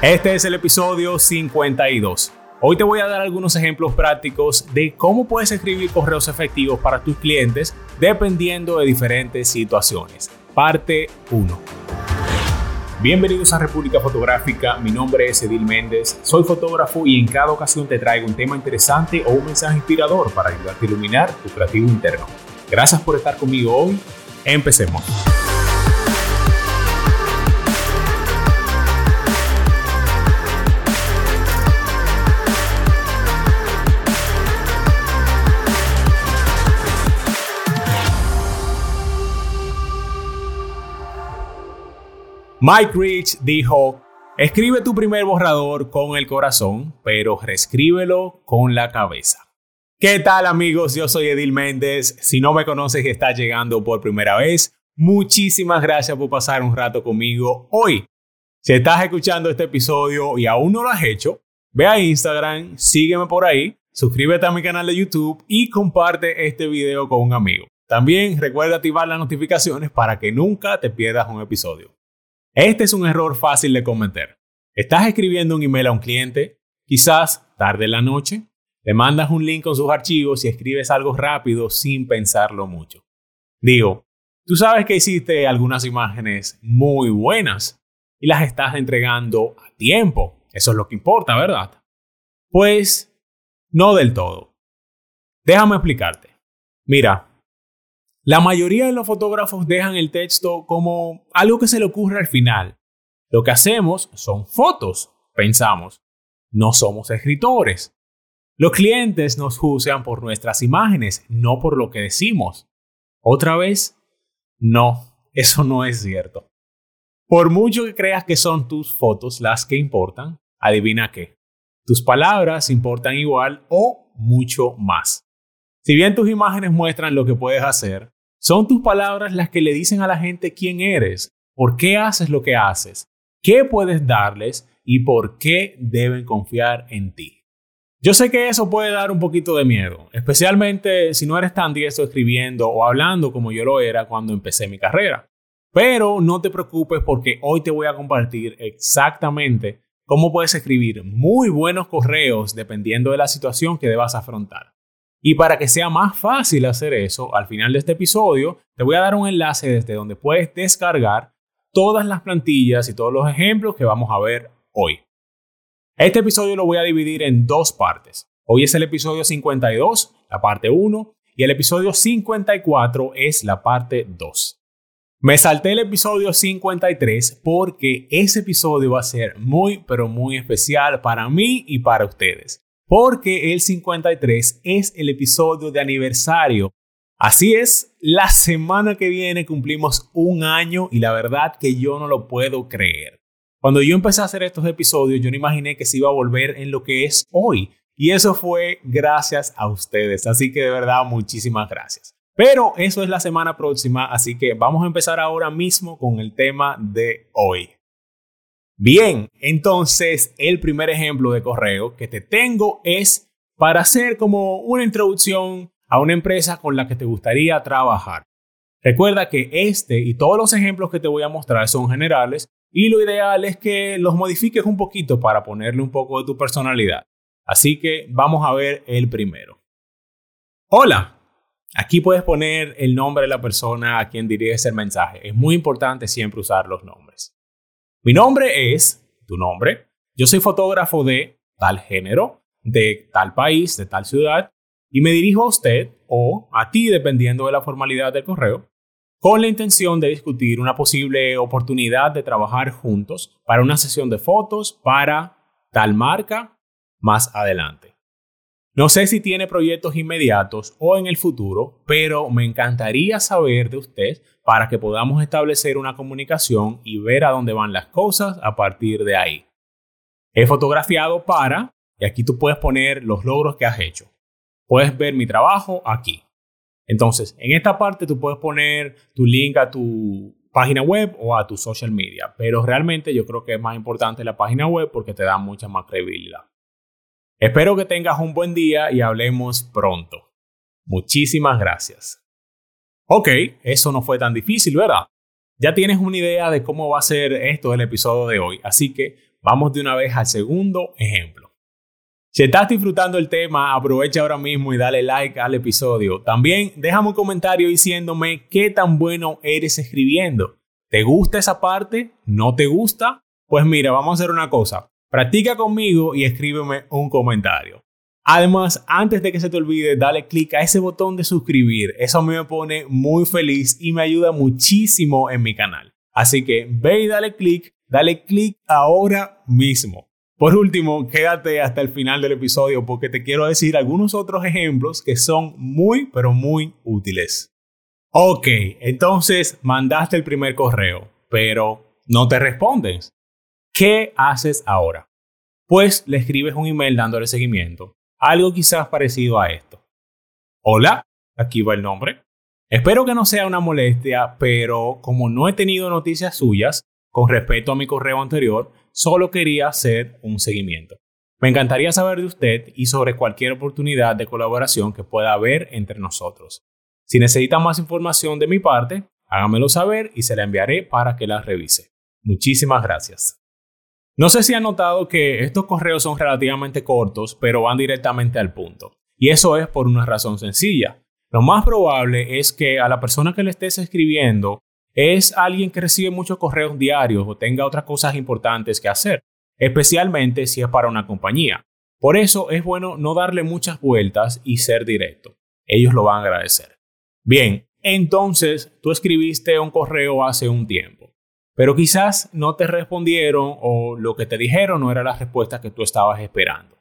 Este es el episodio 52. Hoy te voy a dar algunos ejemplos prácticos de cómo puedes escribir correos efectivos para tus clientes dependiendo de diferentes situaciones. Parte 1. Bienvenidos a República Fotográfica, mi nombre es Edil Méndez, soy fotógrafo y en cada ocasión te traigo un tema interesante o un mensaje inspirador para ayudarte a iluminar tu creativo interno. Gracias por estar conmigo hoy, empecemos. Mike Rich dijo, escribe tu primer borrador con el corazón, pero reescríbelo con la cabeza. ¿Qué tal amigos? Yo soy Edil Méndez. Si no me conoces y estás llegando por primera vez, muchísimas gracias por pasar un rato conmigo hoy. Si estás escuchando este episodio y aún no lo has hecho, ve a Instagram, sígueme por ahí, suscríbete a mi canal de YouTube y comparte este video con un amigo. También recuerda activar las notificaciones para que nunca te pierdas un episodio. Este es un error fácil de cometer. Estás escribiendo un email a un cliente, quizás tarde en la noche, le mandas un link con sus archivos y escribes algo rápido sin pensarlo mucho. Digo, tú sabes que hiciste algunas imágenes muy buenas y las estás entregando a tiempo. Eso es lo que importa, ¿verdad? Pues no del todo. Déjame explicarte. Mira, la mayoría de los fotógrafos dejan el texto como algo que se le ocurre al final. Lo que hacemos son fotos, pensamos. No somos escritores. Los clientes nos juzgan por nuestras imágenes, no por lo que decimos. Otra vez, no, eso no es cierto. Por mucho que creas que son tus fotos las que importan, adivina qué. Tus palabras importan igual o mucho más. Si bien tus imágenes muestran lo que puedes hacer, son tus palabras las que le dicen a la gente quién eres, por qué haces lo que haces, qué puedes darles y por qué deben confiar en ti. Yo sé que eso puede dar un poquito de miedo, especialmente si no eres tan diestro escribiendo o hablando como yo lo era cuando empecé mi carrera. Pero no te preocupes porque hoy te voy a compartir exactamente cómo puedes escribir muy buenos correos dependiendo de la situación que debas afrontar. Y para que sea más fácil hacer eso, al final de este episodio te voy a dar un enlace desde donde puedes descargar todas las plantillas y todos los ejemplos que vamos a ver hoy. Este episodio lo voy a dividir en dos partes. Hoy es el episodio 52, la parte 1, y el episodio 54 es la parte 2. Me salté el episodio 53 porque ese episodio va a ser muy, pero muy especial para mí y para ustedes porque el 53 es el episodio de aniversario. Así es, la semana que viene cumplimos un año y la verdad que yo no lo puedo creer. Cuando yo empecé a hacer estos episodios, yo no imaginé que se iba a volver en lo que es hoy. Y eso fue gracias a ustedes. Así que de verdad, muchísimas gracias. Pero eso es la semana próxima, así que vamos a empezar ahora mismo con el tema de hoy. Bien, entonces el primer ejemplo de correo que te tengo es para hacer como una introducción a una empresa con la que te gustaría trabajar. Recuerda que este y todos los ejemplos que te voy a mostrar son generales y lo ideal es que los modifiques un poquito para ponerle un poco de tu personalidad. Así que vamos a ver el primero. Hola, Aquí puedes poner el nombre de la persona a quien diriges el mensaje. Es muy importante siempre usar los nombres. Mi nombre es, tu nombre, yo soy fotógrafo de tal género, de tal país, de tal ciudad, y me dirijo a usted o a ti, dependiendo de la formalidad del correo, con la intención de discutir una posible oportunidad de trabajar juntos para una sesión de fotos para tal marca más adelante. No sé si tiene proyectos inmediatos o en el futuro, pero me encantaría saber de usted para que podamos establecer una comunicación y ver a dónde van las cosas a partir de ahí. He fotografiado para, y aquí tú puedes poner los logros que has hecho. Puedes ver mi trabajo aquí. Entonces, en esta parte tú puedes poner tu link a tu página web o a tu social media, pero realmente yo creo que es más importante la página web porque te da mucha más credibilidad. Espero que tengas un buen día y hablemos pronto. Muchísimas gracias. Ok, eso no fue tan difícil, ¿verdad? Ya tienes una idea de cómo va a ser esto del episodio de hoy, así que vamos de una vez al segundo ejemplo. Si estás disfrutando el tema, aprovecha ahora mismo y dale like al episodio. También déjame un comentario diciéndome qué tan bueno eres escribiendo. ¿Te gusta esa parte? ¿No te gusta? Pues mira, vamos a hacer una cosa. Practica conmigo y escríbeme un comentario. Además, antes de que se te olvide, dale click a ese botón de suscribir. Eso a mí me pone muy feliz y me ayuda muchísimo en mi canal. Así que ve y dale click, dale click ahora mismo. Por último, quédate hasta el final del episodio porque te quiero decir algunos otros ejemplos que son muy, pero muy útiles. Ok, entonces mandaste el primer correo, pero no te respondes. ¿Qué haces ahora? Pues le escribes un email dándole seguimiento algo quizás parecido a esto. Hola, aquí va el nombre. Espero que no sea una molestia, pero como no he tenido noticias suyas con respecto a mi correo anterior, solo quería hacer un seguimiento. Me encantaría saber de usted y sobre cualquier oportunidad de colaboración que pueda haber entre nosotros. Si necesita más información de mi parte, hágamelo saber y se la enviaré para que la revise. Muchísimas gracias. No sé si han notado que estos correos son relativamente cortos, pero van directamente al punto. Y eso es por una razón sencilla. Lo más probable es que a la persona que le estés escribiendo es alguien que recibe muchos correos diarios o tenga otras cosas importantes que hacer, especialmente si es para una compañía. Por eso es bueno no darle muchas vueltas y ser directo. Ellos lo van a agradecer. Bien, entonces tú escribiste un correo hace un tiempo pero quizás no te respondieron o lo que te dijeron no era la respuesta que tú estabas esperando.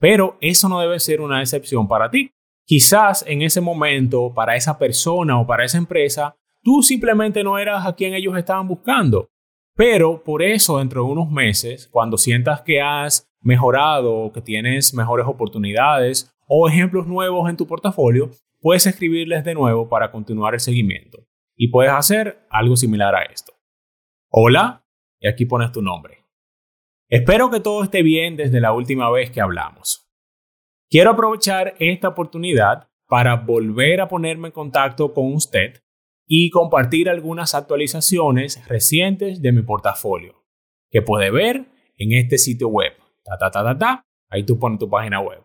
Pero eso no debe ser una excepción para ti. Quizás en ese momento, para esa persona o para esa empresa, tú simplemente no eras a quien ellos estaban buscando. Pero por eso, dentro de unos meses, cuando sientas que has mejorado que tienes mejores oportunidades o ejemplos nuevos en tu portafolio, puedes escribirles de nuevo para continuar el seguimiento. Y puedes hacer algo similar a esto. Hola, y aquí pones tu nombre. Espero que todo esté bien desde la última vez que hablamos. Quiero aprovechar esta oportunidad para volver a ponerme en contacto con usted y compartir algunas actualizaciones recientes de mi portafolio que puede ver en este sitio web. Ta, ta, ta, ta, ta. Ahí tú pones tu página web.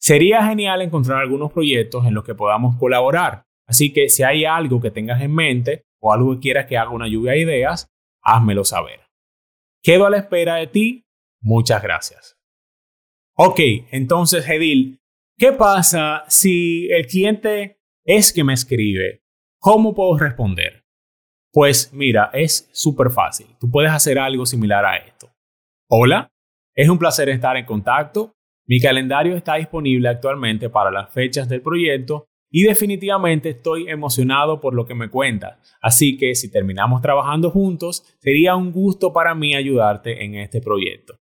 Sería genial encontrar algunos proyectos en los que podamos colaborar. Así que si hay algo que tengas en mente o algo que quieras que haga una lluvia de ideas, házmelo saber. Quedo a la espera de ti. Muchas gracias. Ok, entonces, Edil, ¿qué pasa si el cliente es que me escribe? ¿Cómo puedo responder? Pues mira, es súper fácil. Tú puedes hacer algo similar a esto. Hola, es un placer estar en contacto. Mi calendario está disponible actualmente para las fechas del proyecto y definitivamente estoy emocionado por lo que me cuentas. Así que si terminamos trabajando juntos, sería un gusto para mí ayudarte en este proyecto.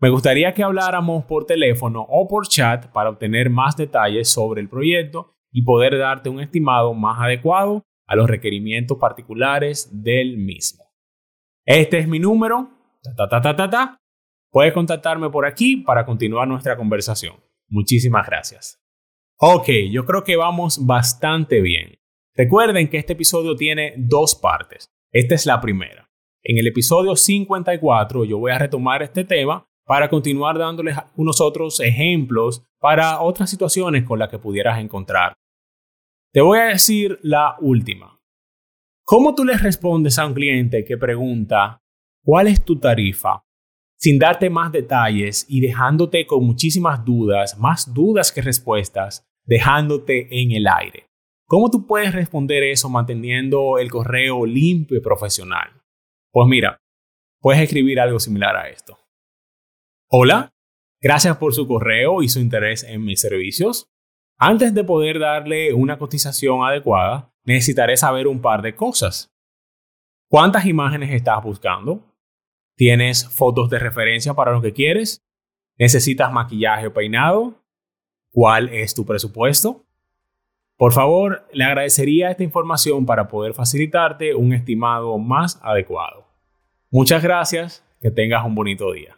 Me gustaría que habláramos por teléfono o por chat para obtener más detalles sobre el proyecto y poder darte un estimado más adecuado a los requerimientos particulares del mismo. Este es mi número. Ta. Puedes contactarme por aquí para continuar nuestra conversación. Muchísimas gracias. Ok, yo creo que vamos bastante bien. Recuerden que este episodio tiene dos partes. Esta es la primera. En el episodio 54 yo voy a retomar este tema para continuar dándoles unos otros ejemplos para otras situaciones con las que pudieras encontrar. Te voy a decir la última. ¿Cómo tú le respondes a un cliente que pregunta cuál es tu tarifa sin darte más detalles y dejándote con muchísimas dudas, más dudas que respuestas, dejándote en el aire. ¿Cómo tú puedes responder eso manteniendo el correo limpio y profesional? Pues mira, puedes escribir algo similar a esto. Hola, gracias por su correo y su interés en mis servicios. Antes de poder darle una cotización adecuada, necesitaré saber un par de cosas. ¿Cuántas imágenes estás buscando? ¿Tienes fotos de referencia para lo que quieres? ¿Necesitas maquillaje o peinado? ¿Cuál es tu presupuesto? Por favor, le agradecería esta información para poder facilitarte un estimado más adecuado. Muchas gracias, que tengas un bonito día.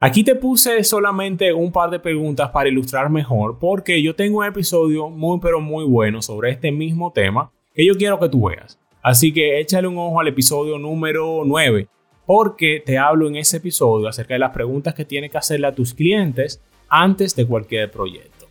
Aquí te puse solamente un par de preguntas para ilustrar mejor porque yo tengo un episodio muy pero muy bueno sobre este mismo tema que yo quiero que tú veas. Así que échale un ojo al episodio número 9 porque te hablo en ese episodio acerca de las preguntas que tienes que hacerle a tus clientes antes de cualquier proyecto.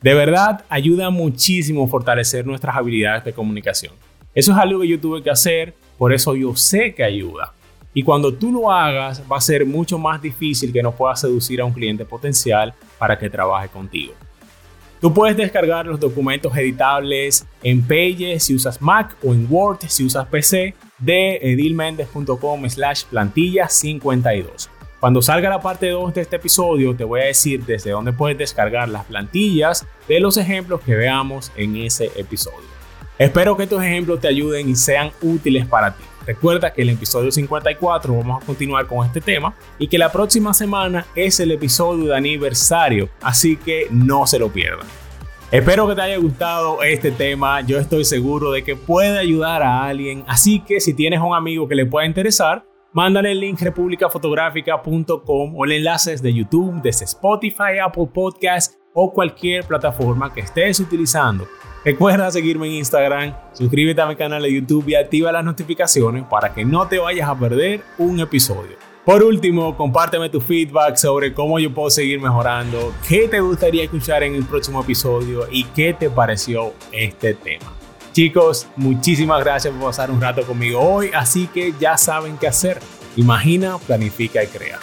De verdad, ayuda muchísimo fortalecer nuestras habilidades de comunicación. Eso es algo que yo tuve que hacer, por eso yo sé que ayuda. Y cuando tú lo hagas, va a ser mucho más difícil que no puedas seducir a un cliente potencial para que trabaje contigo. Tú puedes descargar los documentos editables en Pages si usas Mac o en Word si usas PC de edilmendez.com slash plantilla 52. Cuando salga la parte 2 de este episodio te voy a decir desde dónde puedes descargar las plantillas de los ejemplos que veamos en ese episodio. Espero que estos ejemplos te ayuden y sean útiles para ti. Recuerda que el episodio 54 vamos a continuar con este tema y que la próxima semana es el episodio de aniversario, así que no se lo pierdan. Espero que te haya gustado este tema, yo estoy seguro de que puede ayudar a alguien, así que si tienes un amigo que le pueda interesar, mándale el link republicafotográfica.com o el enlace de YouTube, desde Spotify, Apple Podcasts o cualquier plataforma que estés utilizando Recuerda seguirme en Instagram, suscríbete a mi canal de YouTube y activa las notificaciones para que no te vayas a perder un episodio. Por último, compárteme tu feedback sobre cómo yo puedo seguir mejorando, qué te gustaría escuchar en el próximo episodio y qué te pareció este tema. Chicos, muchísimas gracias por pasar un rato conmigo hoy, así que ya saben qué hacer. Imagina, planifica y crea.